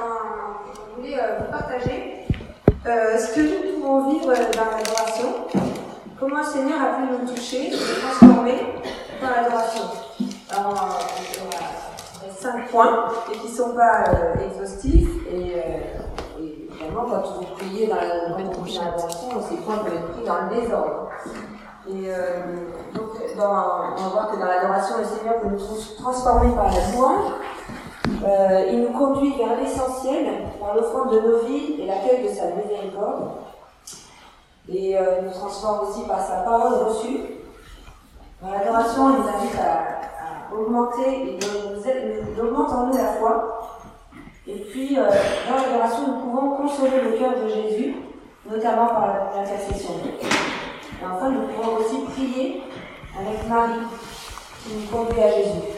on, voulait vous partager ce que nous pouvons vivre dans l'adoration, comment le Seigneur a pu nous toucher, nous transformer dans l'adoration. Alors, on a cinq points et qui ne sont pas exhaustifs et évidemment, quand vous priez dans la l'adoration, ces points peuvent être pris dans le désordre. Et euh, donc, dans, on va voir que dans l'adoration, le Seigneur peut nous transformer par la louange. Euh, il nous conduit vers l'essentiel, par l'offrande de nos vies et l'accueil de sa miséricorde. Et euh, il nous transforme aussi par sa parole reçue. Dans l'adoration, il nous invite à, augmenter nous, nous augmente en nous la foi et puis, euh, dans l'adoration, nous pouvons consoler le cœur de Jésus, notamment par l'intercession. Et enfin, nous pouvons aussi prier avec Marie, qui nous conduit à Jésus.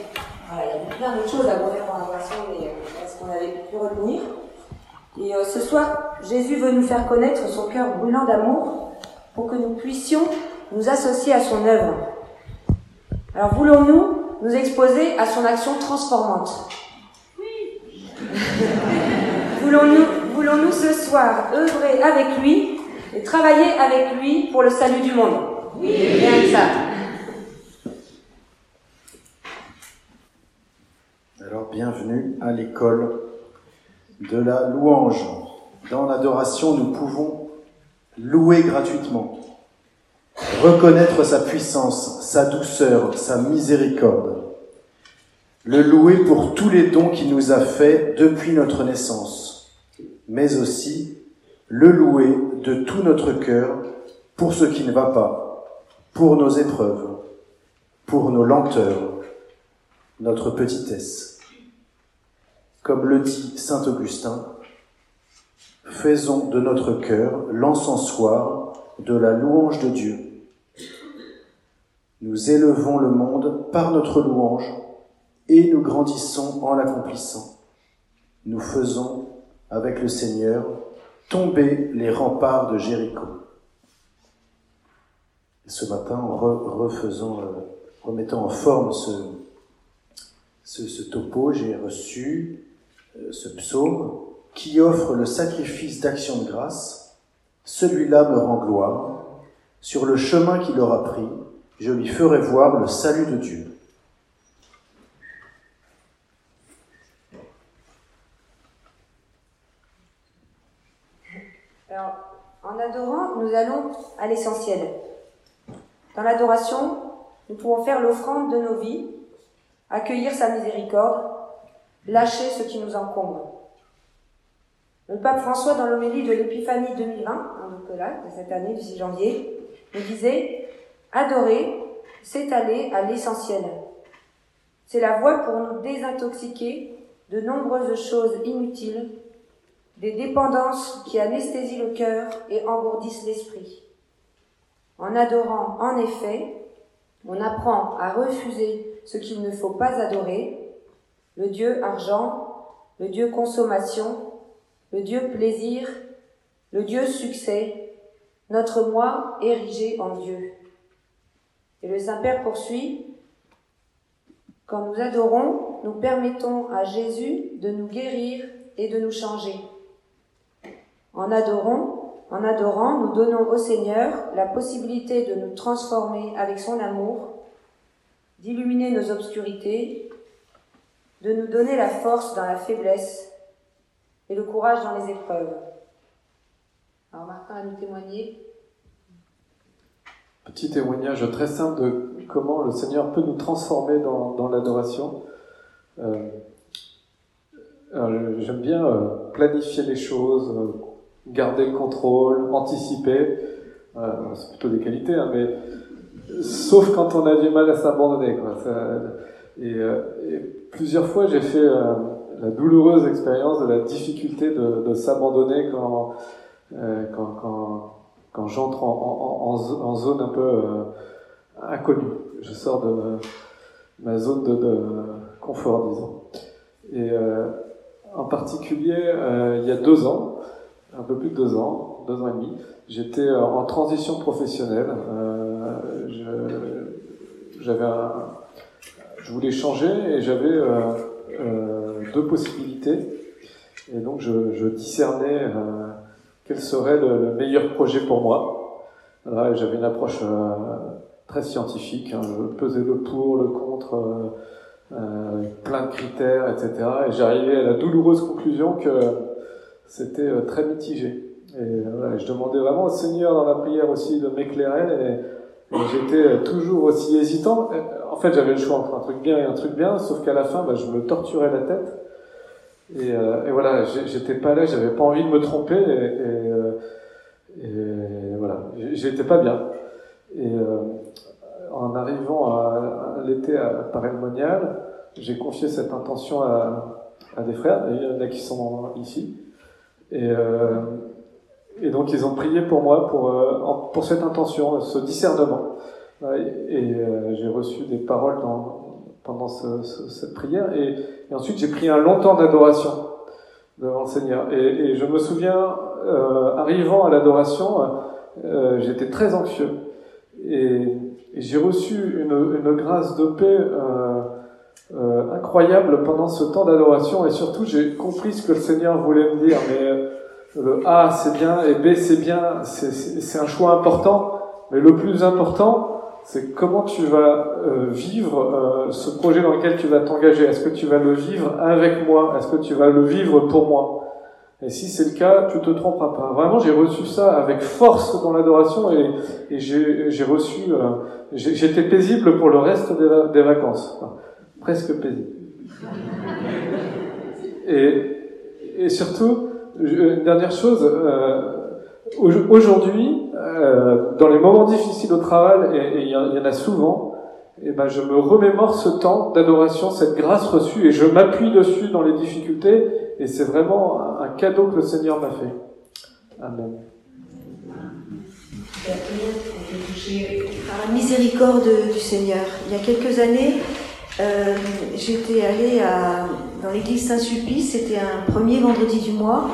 Il y a plein de choses à voir dans l'adoration, mais euh, ce qu'on avait pu retenir? Et euh, ce soir, Jésus veut nous faire connaître son cœur brûlant d'amour pour que nous puissions nous associer à son œuvre. Alors voulons-nous nous exposer à son action transformante? Voulons-nous voulons ce soir œuvrer avec lui et travailler avec lui pour le salut du monde? Oui. Rien que ça. Alors, bienvenue à l'école de la louange. Dans l'adoration, nous pouvons louer gratuitement, reconnaître sa puissance, sa douceur, sa miséricorde le louer pour tous les dons qu'il nous a faits depuis notre naissance, mais aussi le louer de tout notre cœur pour ce qui ne va pas, pour nos épreuves, pour nos lenteurs, notre petitesse. Comme le dit Saint Augustin, faisons de notre cœur l'encensoir de la louange de Dieu. Nous élevons le monde par notre louange et nous grandissons en l'accomplissant. Nous faisons, avec le Seigneur, tomber les remparts de Jéricho. Ce matin, en refaisant, euh, remettant en forme ce, topo, j'ai reçu ce psaume qui offre le sacrifice d'action de grâce. Celui-là me rend gloire. Sur le chemin qu'il aura pris, je lui ferai voir le salut de Dieu. En adorant, nous allons à l'essentiel. Dans l'adoration, nous pouvons faire l'offrande de nos vies, accueillir sa miséricorde, lâcher ce qui nous encombre. Le pape François, dans l'homélie de l'Épiphanie 2020, donc là, de cette année du 6 janvier, nous disait Adorer, c'est aller à l'essentiel. C'est la voie pour nous désintoxiquer de nombreuses choses inutiles des dépendances qui anesthésient le cœur et engourdissent l'esprit. En adorant, en effet, on apprend à refuser ce qu'il ne faut pas adorer, le Dieu argent, le Dieu consommation, le Dieu plaisir, le Dieu succès, notre moi érigé en Dieu. Et le Saint-Père poursuit, quand nous adorons, nous permettons à Jésus de nous guérir et de nous changer. En adorant, en adorant, nous donnons au Seigneur la possibilité de nous transformer avec son amour, d'illuminer nos obscurités, de nous donner la force dans la faiblesse et le courage dans les épreuves. Alors Martin a nous témoigner. Petit témoignage très simple de comment le Seigneur peut nous transformer dans, l'adoration. Euh, j'aime bien euh, planifier les choses, euh, garder le contrôle, anticiper. C'est plutôt des qualités, hein, mais sauf quand on a du mal à s'abandonner. Et, euh, et, plusieurs fois, j'ai fait euh, la douloureuse expérience de la difficulté de, s'abandonner quand, euh, quand, quand, quand j'entre en, zone un peu inconnue. Je sors de ma zone de, confort, disons. Et en particulier, il y a deux ans, un peu plus de deux ans, deux ans et demi. J'étais en transition professionnelle. J'avais je voulais changer et j'avais euh, euh, deux possibilités. Et donc je, discernais euh, quel serait le, meilleur projet pour moi. J'avais une approche très scientifique. Hein. Je pesais le pour, le contre, plein de critères, etc. Et j'arrivais à la douloureuse conclusion que c'était très mitigé. Et je demandais vraiment au Seigneur dans la prière aussi de m'éclairer. Et, j'étais toujours aussi hésitant. Fait, j'avais le choix entre un truc bien et un truc bien, sauf qu'à la fin, bah, je me torturais la tête. Et, euh, voilà, j'étais pas là, j'avais pas envie de me tromper, et, euh, voilà, j'étais pas bien. Et euh, en arrivant à, l'été à Paris Monial, j'ai confié cette intention à, des frères, il y en a qui sont ici. Et, et donc ils ont prié pour moi pour, pour cette intention, ce discernement. Et j'ai reçu des paroles dans, pendant ce, cette prière. Et, et ensuite, j'ai pris un long temps d'adoration devant le Seigneur. Et, et je me souviens, euh, arrivant à l'adoration, euh, j'étais très anxieux. Et, et j'ai reçu une, une, grâce de paix euh, euh incroyable pendant ce temps d'adoration. Et surtout, j'ai compris ce que le Seigneur voulait me dire. Mais euh, le A, c'est bien, et B, c'est bien. C'est un choix important. Mais le plus important, c'est comment tu vas euh, vivre euh, ce projet dans lequel tu vas t'engager. Est-ce que tu vas le vivre avec moi? Est-ce que tu vas le vivre pour moi? Et si c'est le cas, tu te tromperas pas. Vraiment, j'ai reçu ça avec force dans l'adoration et, et j'ai reçu. Euh, j'étais paisible pour le reste des, des vacances, presque paisible. Et, et surtout, une dernière chose. Aujourd'hui, euh, dans les moments difficiles au travail, et il y, en a souvent, et eh ben je me remémore ce temps d'adoration, cette grâce reçue, et je m'appuie dessus dans les difficultés, et c'est vraiment un cadeau que le Seigneur m'a fait. Amen. Par la miséricorde du Seigneur. Il y a quelques années, euh, j'étais allée à, dans l'église Saint-Sulpice, c'était un premier vendredi du mois,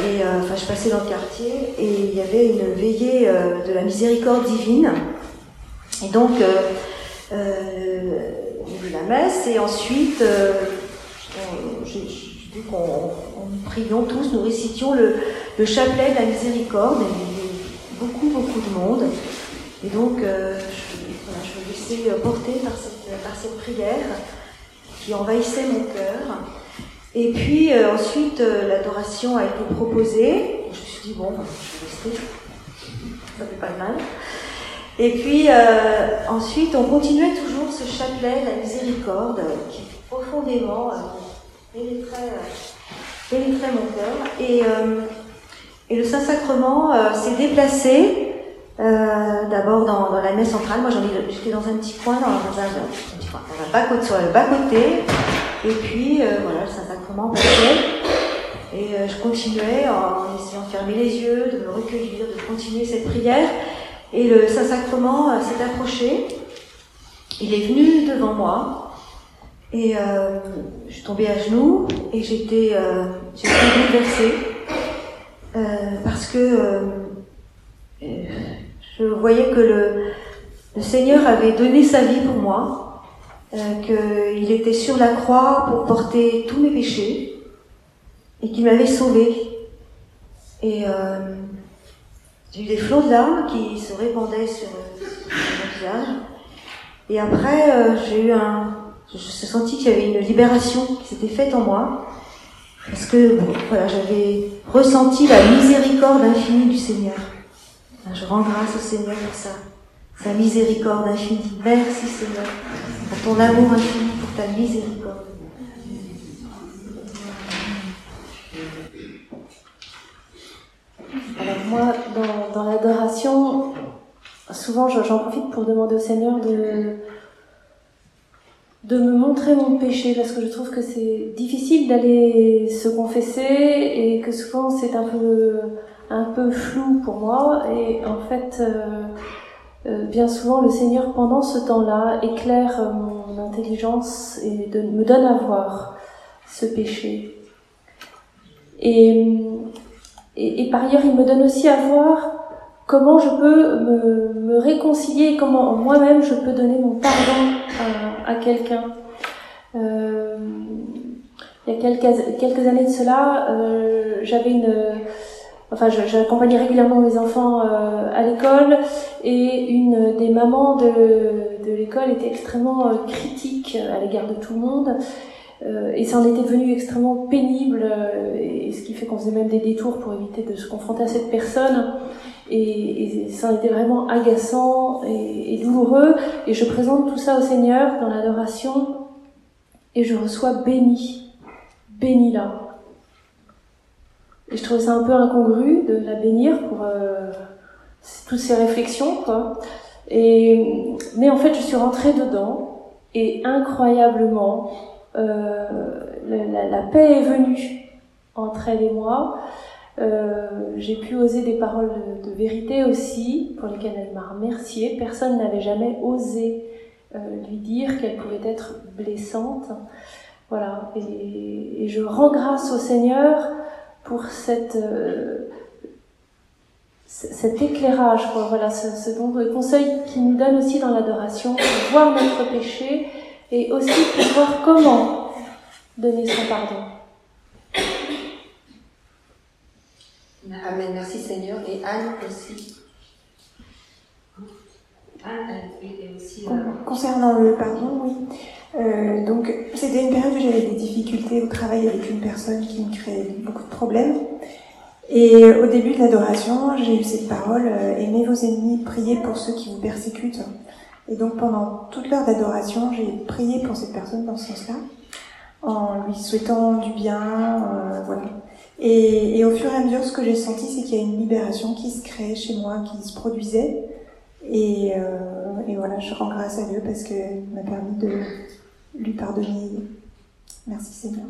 et euh, enfin, je passais dans le quartier et il y avait une veillée euh, de la miséricorde divine. Et donc, euh, euh la messe et ensuite, j'ai dit qu'on prions tous, nous récitions le, le, chapelet de la miséricorde. Et beaucoup, beaucoup de monde. Et donc, je, me laissais porter par cette prière qui envahissait mon cœur. Et puis euh, ensuite, euh, l'adoration a été proposée. Je me suis dit, bon, bah, je vais rester, ça fait pas de mal. Et puis euh, ensuite, on continuait toujours ce chapelet, la miséricorde, qui profondément pénétrait, pénétrait, mon cœur. Et, et le Saint-Sacrement s'est déplacé d'abord dans, la messe centrale. Moi, j'étais dans un petit coin, dans, un, petit coin, dans un bas côté, sur le bas côté. Et puis, voilà, le Et euh, je continuais en essayant de fermer les yeux, de me recueillir, de continuer cette prière. Et le Saint-Sacrement euh, s'est approché. Il est venu devant moi. Et je suis tombée à genoux et j'étais euh, bouleversée. parce que je voyais que le, Seigneur avait donné sa vie pour moi euh, qu'il était sur la croix pour porter tous mes péchés et qu'il m'avait sauvé. Et euh, j'ai eu des flots de larmes qui se répandaient sur, mon visage. Et après, euh, j'ai eu un, je suis senti qu'il y avait une libération qui s'était faite en moi, parce que voilà, j'avais ressenti la miséricorde infinie du Seigneur. Je rends grâce au Seigneur pour ça sa miséricorde infinie. Merci Seigneur ton amour infini, pour ta miséricorde. Alors moi, dans, l'adoration, souvent j'en profite pour demander au Seigneur de, de me montrer mon péché parce que je trouve que c'est difficile d'aller se confesser et que souvent c'est un peu un peu flou pour moi et en fait euh, bien souvent le Seigneur pendant ce temps-là éclaire euh, mon intelligence et me donne à voir ce péché. Et, et, par ailleurs, il me donne aussi à voir comment je peux me, réconcilier, comment moi-même je peux donner mon pardon à, quelqu'un. Euh, il y a quelques, années de cela, euh, j'avais une, enfin, j'accompagnais régulièrement mes enfants euh, à l'école et une des mamans de, de l'école était extrêmement euh, critique à l'égard de tout le monde. Euh, et ça en était devenu extrêmement pénible, et, ce qui fait qu'on faisait même des détours pour éviter de se confronter à cette personne. Et, et ça en était vraiment agaçant et, et douloureux. Et je présente tout ça au Seigneur dans l'adoration, et je reçois béni, béni là. Et je trouvais ça un peu incongru de la bénir pour euh, toutes ces réflexions, quoi. Mais en fait, je suis rentrée dedans et incroyablement, euh, la, paix est venue entre elle et moi. Euh, j'ai pu oser des paroles de, vérité aussi, pour lesquelles elle m'a remerciée. Personne n'avait jamais osé lui dire qu'elle pouvait être blessante. Voilà. Et, je rends grâce au Seigneur pour cette, euh, cet éclairage, quoi. Voilà, ce, ce don de conseil qui nous donne aussi dans l'adoration, pour voir notre péché et aussi pour voir comment donner son pardon. Amen, merci Seigneur. Et Anne aussi. Concernant le pardon, oui. Euh, donc, c'était une période où j'avais des difficultés au travail avec une personne qui me créait beaucoup de problèmes. Et au début de l'adoration, j'ai eu cette parole euh, aimez vos ennemis, priez pour ceux qui vous persécutent. Et donc, pendant toute l'heure d'adoration, j'ai prié pour cette personne dans ce sens-là, en lui souhaitant du bien, euh, voilà. Et, et, au fur et à mesure, ce que j'ai senti, c'est qu'il y a une libération qui se crée chez moi, qui se produisait. Et, euh, et, voilà, je rends grâce à Dieu parce qu'il m'a permis de lui pardonner. Merci Seigneur.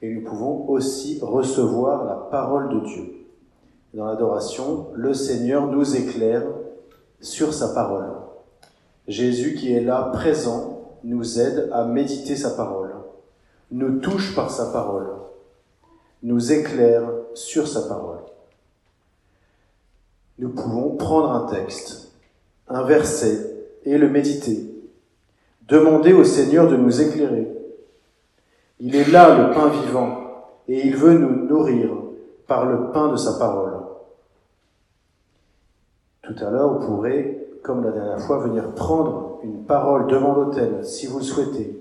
Recevoir la parole de Dieu. Dans l'adoration, le Seigneur nous éclaire sur sa parole. Jésus qui est là présent nous aide à méditer sa parole, nous touche par sa parole, nous éclaire sur sa parole. Nous pouvons prendre un texte, un verset et le méditer, demander au Seigneur de nous éclairer. Il est là le pain vivant et il veut nous nourrir par le pain de sa parole. Tout à l'heure, vous pourrez, comme la dernière fois, venir prendre une parole devant l'autel, si vous le souhaitez,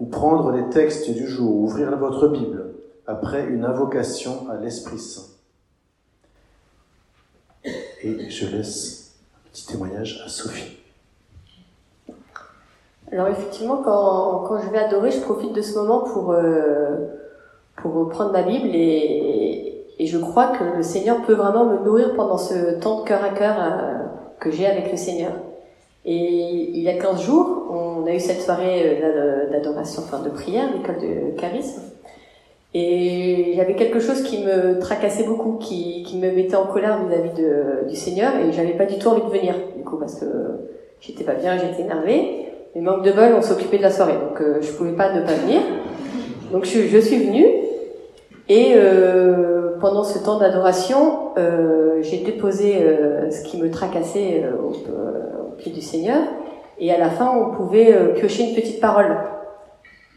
ou prendre les textes du jour, ouvrir votre Bible, après une invocation à l'Esprit Saint. Et je laisse un petit témoignage à Sophie. Alors effectivement, quand, quand je vais adorer, je profite de ce moment pour... Euh pour prendre ma Bible et, et, je crois que le Seigneur peut vraiment me nourrir pendant ce temps de cœur à cœur euh, que j'ai avec le Seigneur. Et il y a 15 jours, on a eu cette soirée euh, d'adoration, enfin de prière, l'école de charisme. Et il y avait quelque chose qui me tracassait beaucoup, qui, qui me mettait en colère vis-à-vis -vis du Seigneur, et j'avais pas du tout envie de venir, du coup, parce que j'étais pas bien, j'étais énervée. Mais manque de bol, on s'occupait de la soirée, donc euh, je pouvais pas ne pas venir. Donc je, je suis venue, et euh, pendant ce temps d'adoration, euh, j'ai déposé euh, ce qui me tracassait euh, au, euh, au, pied du Seigneur. Et à la fin, on pouvait piocher une petite parole.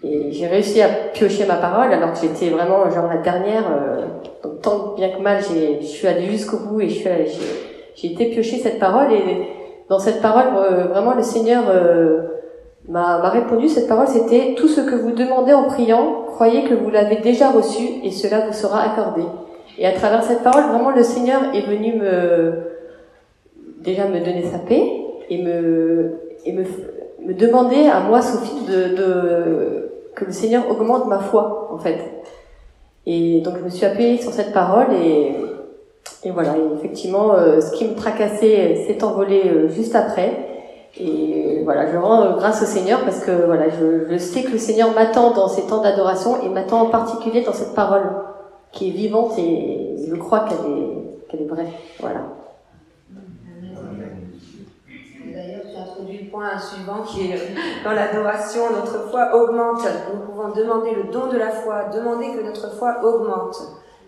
Et j'ai réussi à piocher ma parole alors que j'étais vraiment genre la dernière. donc tant bien que mal, je suis allée jusqu'au bout et j'ai été piocher cette parole. Et dans cette parole, vraiment, le Seigneur m'a répondu, cette parole, c'était tout ce que vous demandez en priant, croyez que vous l'avez déjà reçu et cela vous sera accordé. Et à travers cette parole, vraiment, le Seigneur est venu me, déjà me donner sa paix et me, et me, me demander à moi, Sophie, de, de, que le Seigneur augmente ma foi, en fait. Et donc je me suis appuyée sur cette parole et, et voilà, et effectivement, euh, ce qui me tracassait s'est envolé euh, juste après. Et voilà, je rends grâce au Seigneur parce que voilà, je, sais que le Seigneur m'attend dans ces temps d'adoration et m'attend en particulier dans cette parole qui est vivante et je crois qu'elle est, qu'elle est vraie. Voilà. D'ailleurs, tu introduis le point suivant qui est dans l'adoration, notre foi augmente. Nous pouvons demander le don de la foi, demander que notre foi augmente.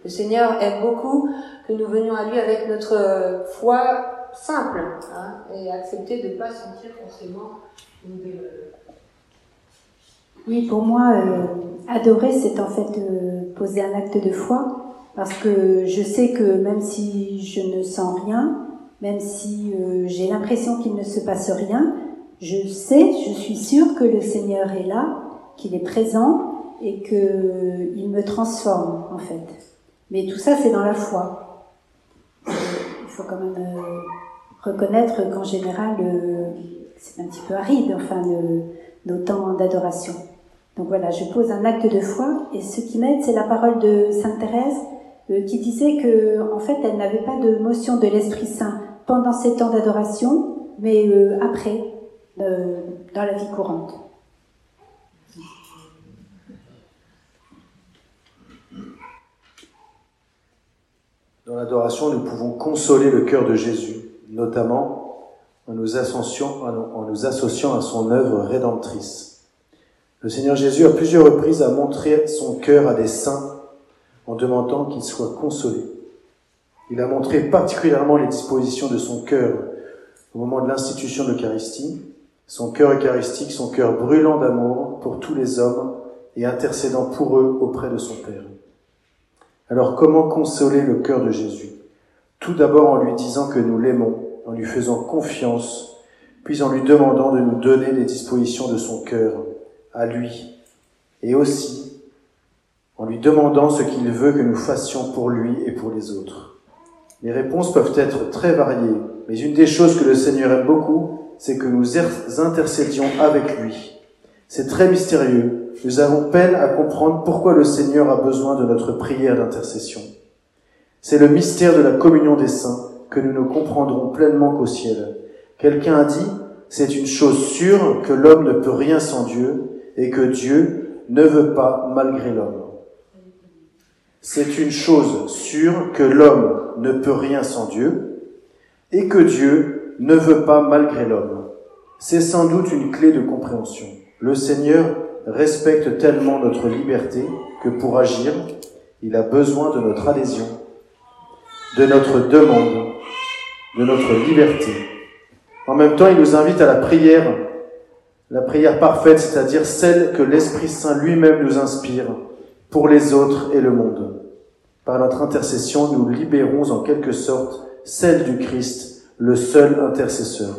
Le Seigneur aime beaucoup que nous venions à lui avec notre foi simple hein, et accepter de ne pas sentir forcément une Oui, pour moi, euh, adorer, c'est en fait euh, poser un acte de foi, parce que je sais que même si je ne sens rien, même si euh, j'ai l'impression qu'il ne se passe rien, je sais, je suis sûre que le Seigneur est là, qu'il est présent et qu'il me transforme en fait. Mais tout ça, c'est dans la foi. Il faut quand même euh, reconnaître qu'en général, euh, c'est un petit peu aride, enfin, nos temps d'adoration. Donc voilà, je pose un acte de foi et ce qui m'aide, c'est la parole de Sainte Thérèse euh, qui disait que, en fait, elle n'avait pas de motion de l'Esprit Saint pendant ces temps d'adoration, mais euh, après, dans la vie courante. Dans l'adoration, nous pouvons consoler le cœur de Jésus, notamment en nous associant, à son œuvre rédemptrice. Le Seigneur Jésus, à plusieurs reprises, a montré son cœur à des saints en demandant qu'ils soient consolés. Il a montré particulièrement les dispositions de son cœur au moment de l'institution de l'Eucharistie, son cœur eucharistique, son cœur brûlant d'amour pour tous les hommes et intercédant pour eux auprès de son Père. Alors comment consoler le cœur de Jésus? Tout d'abord en lui disant que nous l'aimons, en lui faisant confiance, puis en lui demandant de nous donner les dispositions de son cœur à lui, et aussi en lui demandant ce qu'il veut que nous fassions pour lui et pour les autres. Les réponses peuvent être très variées, mais une des choses que le Seigneur aime beaucoup, c'est que nous intercédions avec lui. C'est très mystérieux. Nous avons peine à comprendre pourquoi le Seigneur a besoin de notre prière d'intercession. C'est le mystère de la communion des saints que nous ne comprendrons pleinement qu'au ciel. Quelqu'un a dit, c'est une chose sûre que l'homme ne peut rien sans Dieu et que Dieu ne veut pas malgré l'homme. C'est une chose sûre que l'homme ne peut rien sans Dieu et que Dieu ne veut pas malgré l'homme. C'est sans doute une clé de compréhension. Le Seigneur respecte tellement notre liberté que pour agir, il a besoin de notre adhésion, de notre demande, de notre liberté. En même temps, il nous invite à la prière, la prière parfaite, c'est-à-dire celle que l'Esprit Saint lui-même nous inspire pour les autres et le monde. Par notre intercession, nous libérons en quelque sorte celle du Christ, le seul intercesseur.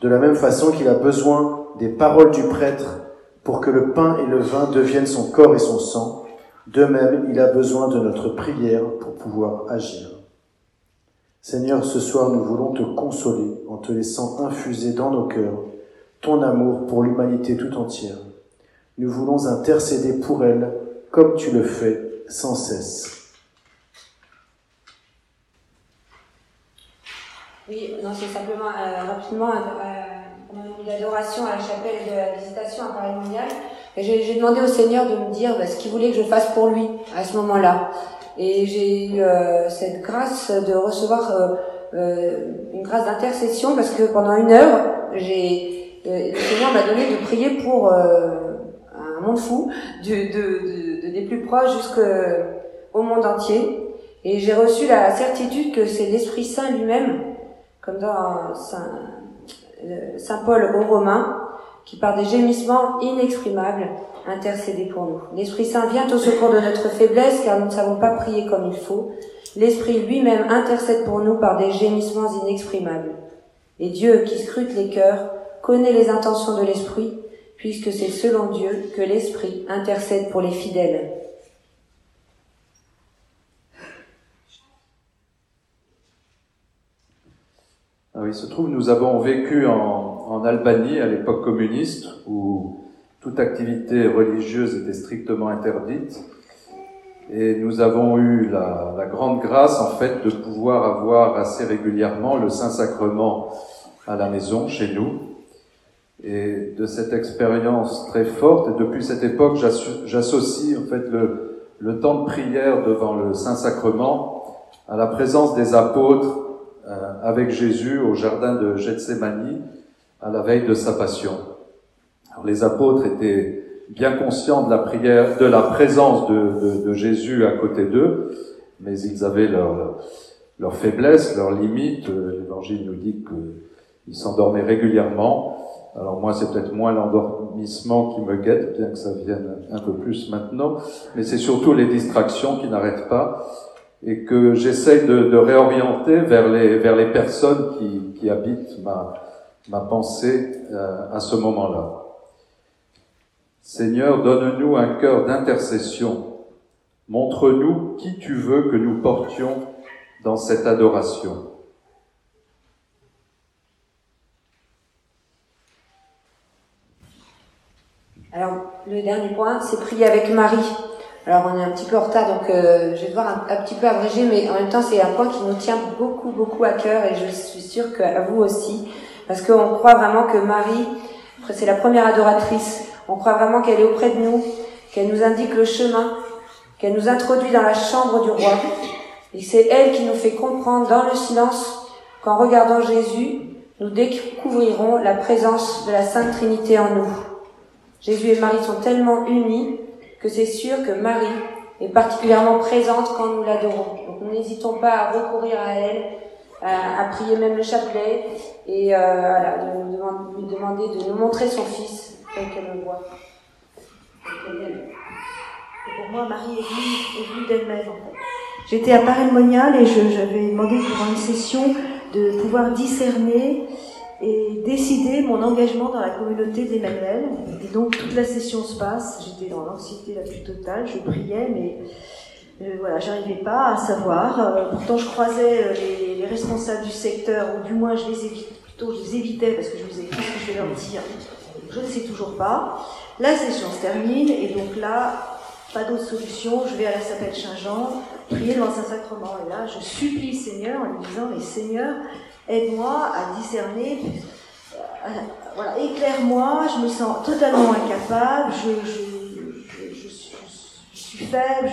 De la même façon qu'il a besoin des paroles du prêtre pour que le pain et le vin deviennent son corps et son sang, de même il a besoin de notre prière pour pouvoir agir. Seigneur, ce soir nous voulons te consoler en te laissant infuser dans nos cœurs ton amour pour l'humanité tout entière. Nous voulons intercéder pour elle comme tu le fais sans cesse. Oui, non, c'est simplement euh, rapidement, euh, on a mis l'adoration à la chapelle de la visitation à Paris Mondial. J'ai demandé au Seigneur de me dire bah, ce qu'il voulait que je fasse pour lui à ce moment-là. Et j'ai eu euh, cette grâce de recevoir euh, euh, une grâce d'intercession parce que pendant une heure, j'ai le Seigneur m'a donné de prier pour un monde fou, du, de, de, des plus proches jusqu'au monde entier. Et j'ai reçu la certitude que c'est l'Esprit Saint lui-même, comme dans Saint, Saint Paul aux Romains, qui par des gémissements inexprimables intercéder pour nous. L'Esprit Saint vient au secours de notre faiblesse car nous ne savons pas prier comme il faut. L'Esprit lui-même intercède pour nous par des gémissements inexprimables. Et Dieu qui scrute les cœurs connaît les intentions de l'Esprit puisque c'est selon Dieu que l'Esprit intercède pour les fidèles. Ah oui, il se trouve, nous avons vécu en, en Albanie à l'époque communiste où toute activité religieuse était strictement interdite. Et nous avons eu la, grande grâce, en fait, de pouvoir avoir assez régulièrement le Saint-Sacrement à la maison, chez nous. Et de cette expérience très forte, et depuis cette époque, j'associe, en fait, le, le temps de prière devant le Saint-Sacrement à la présence des apôtres euh, avec Jésus au jardin de Gethsemane à la veille de sa passion. Alors, les apôtres étaient bien conscients de la prière, de la présence de, de, de Jésus à côté d'eux, mais ils avaient leur, leur faiblesse, leurs limites. L'Évangile nous dit qu'ils s'endormaient régulièrement. Alors moi, c'est peut-être moins l'endormissement qui me guette, bien que ça vienne un peu plus maintenant, mais c'est surtout les distractions qui n'arrêtent pas et que j'essaye de, de, réorienter vers les, vers les personnes qui, qui habitent ma, ma pensée euh, à ce moment-là. Seigneur, donne-nous un cœur d'intercession. Montre-nous qui tu veux que nous portions dans cette adoration. Alors, le dernier point, c'est prier avec Marie. Alors, on est un petit peu en retard, donc euh, je vais devoir un, petit peu abréger, mais en même temps, c'est un point qui nous tient beaucoup, beaucoup à cœur, et je suis sûre qu'à vous aussi, parce qu'on croit vraiment que Marie, c'est la première adoratrice on croit vraiment qu'elle est auprès de nous, qu'elle nous indique le chemin, qu'elle nous introduit dans la chambre du roi. Et c'est elle qui nous fait comprendre dans le silence qu'en regardant Jésus, nous découvrirons la présence de la Sainte Trinité en nous. Jésus et Marie sont tellement unis que c'est sûr que Marie est particulièrement présente quand nous l'adorons. Donc nous n'hésitons pas à recourir à elle, à, prier même le chapelet et euh, voilà, de, de, lui demander de nous montrer son Fils qu'elle me voit. Et pour moi, Marie est venue, d'elle-même, en fait. J'étais à Paris Monial et j'avais demandé pour une session de pouvoir discerner et décider mon engagement dans la communauté d'Emmanuel. Et donc toute la session se passe, j'étais dans l'anxiété la plus totale, je priais, mais euh, voilà, j'arrivais pas à savoir. Euh, pourtant, je croisais euh, les, du secteur, ou du moins je les évitais, plutôt je les évitais parce que je me disais qu'est-ce que je vais leur dire. Je ne sais toujours pas. La session se termine et donc là, pas d'autre solution, je vais à la chapelle Saint-Jean, prier dans Saint-Sacrement. Et là, je supplie le Seigneur en lui disant, mais Seigneur, aide-moi à discerner, voilà, éclaire-moi, je me sens totalement incapable, je, je, je, je suis faible,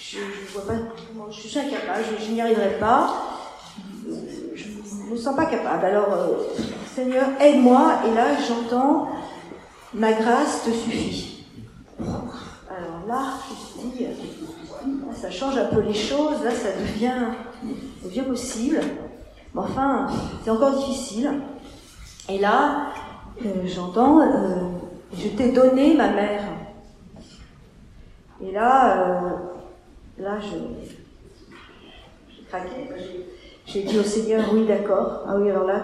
je, je, vois pas je suis incapable, je, n'y arriverai pas, je me sens pas capable. Alors, euh, Seigneur, aide-moi, et là, j'entends ma grâce te suffit. Alors là, je me dis, ça change un peu les choses, là, ça devient, devient possible. Mais enfin, c'est encore difficile. Et là, euh, j'entends, euh, je t'ai donné ma mère. Et là, euh, là, je, j'ai craqué. Dit au Seigneur, oui, d'accord. Ah oui, alors là,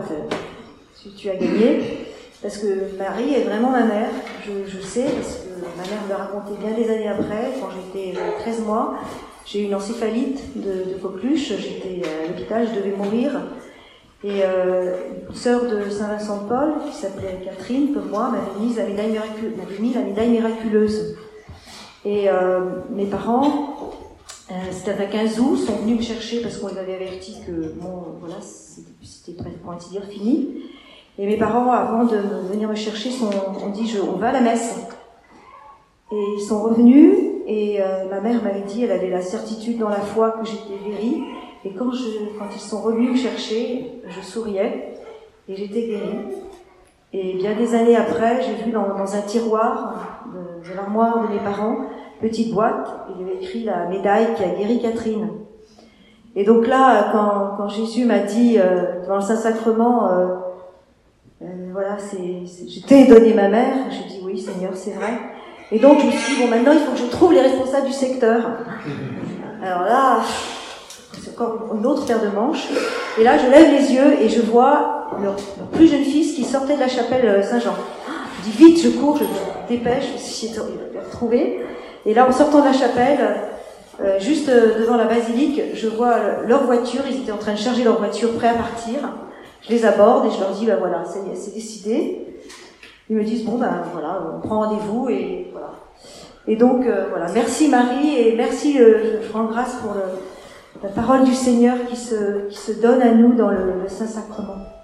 tu, tu as gagné. Parce que Marie est vraiment ma mère, je, je, sais, parce que ma mère me raconté bien des années après, quand j'étais 13 mois, j'ai eu une encéphalite de, de coqueluche, j'étais à l'hôpital, je devais mourir. Et euh, une sœur de Saint-Vincent de Paul, qui s'appelait Catherine, comme moi, m'avait mis la médaille miraculeuse. Et euh, mes parents, euh, c'était à 15 août, sont venus me chercher parce qu'on les avait avertis que, bon, voilà, c'était pour ainsi dire, fini. Et mes parents, avant de venir me chercher, sont, ont dit on va à la messe. Et ils sont revenus, et euh, ma mère m'avait dit, elle avait la certitude dans la foi que j'étais guérie. Et quand, ils sont revenus me chercher, je souriais, et j'étais guérie. Et bien des années après, j'ai vu dans, un tiroir de l'armoire de mes parents, petite boîte, il y avait écrit la médaille qui a guéri Catherine. Et donc là, quand, quand Jésus m'a dit euh, dans le Saint-Sacrement, euh, euh, voilà, c'est, je t'ai donné ma mère. J'ai dit oui, Seigneur, c'est vrai. Et donc je me suis dit, bon, maintenant il faut que je trouve les responsables du secteur. Alors là, c'est encore une autre paire de manches. Et là, je lève les yeux et je vois leur, plus jeune fils qui sortait de la chapelle euh, Saint-Jean. Je dis vite, je cours, je me dépêche, si j'ai retrouvé. Et là, en sortant de la chapelle, euh, juste devant la basilique, je vois leur voiture, ils étaient en train de charger leur voiture, prêts à partir. je les aborde et je leur dis, ben voilà, c'est décidé. Ils me disent, bon, ben voilà, on prend rendez-vous et voilà. Et donc, euh, voilà, merci Marie et merci, euh, je rends grâce pour la parole du Seigneur qui se, qui se donne à nous dans le, Saint-Sacrement.